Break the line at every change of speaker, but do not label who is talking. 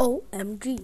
OMG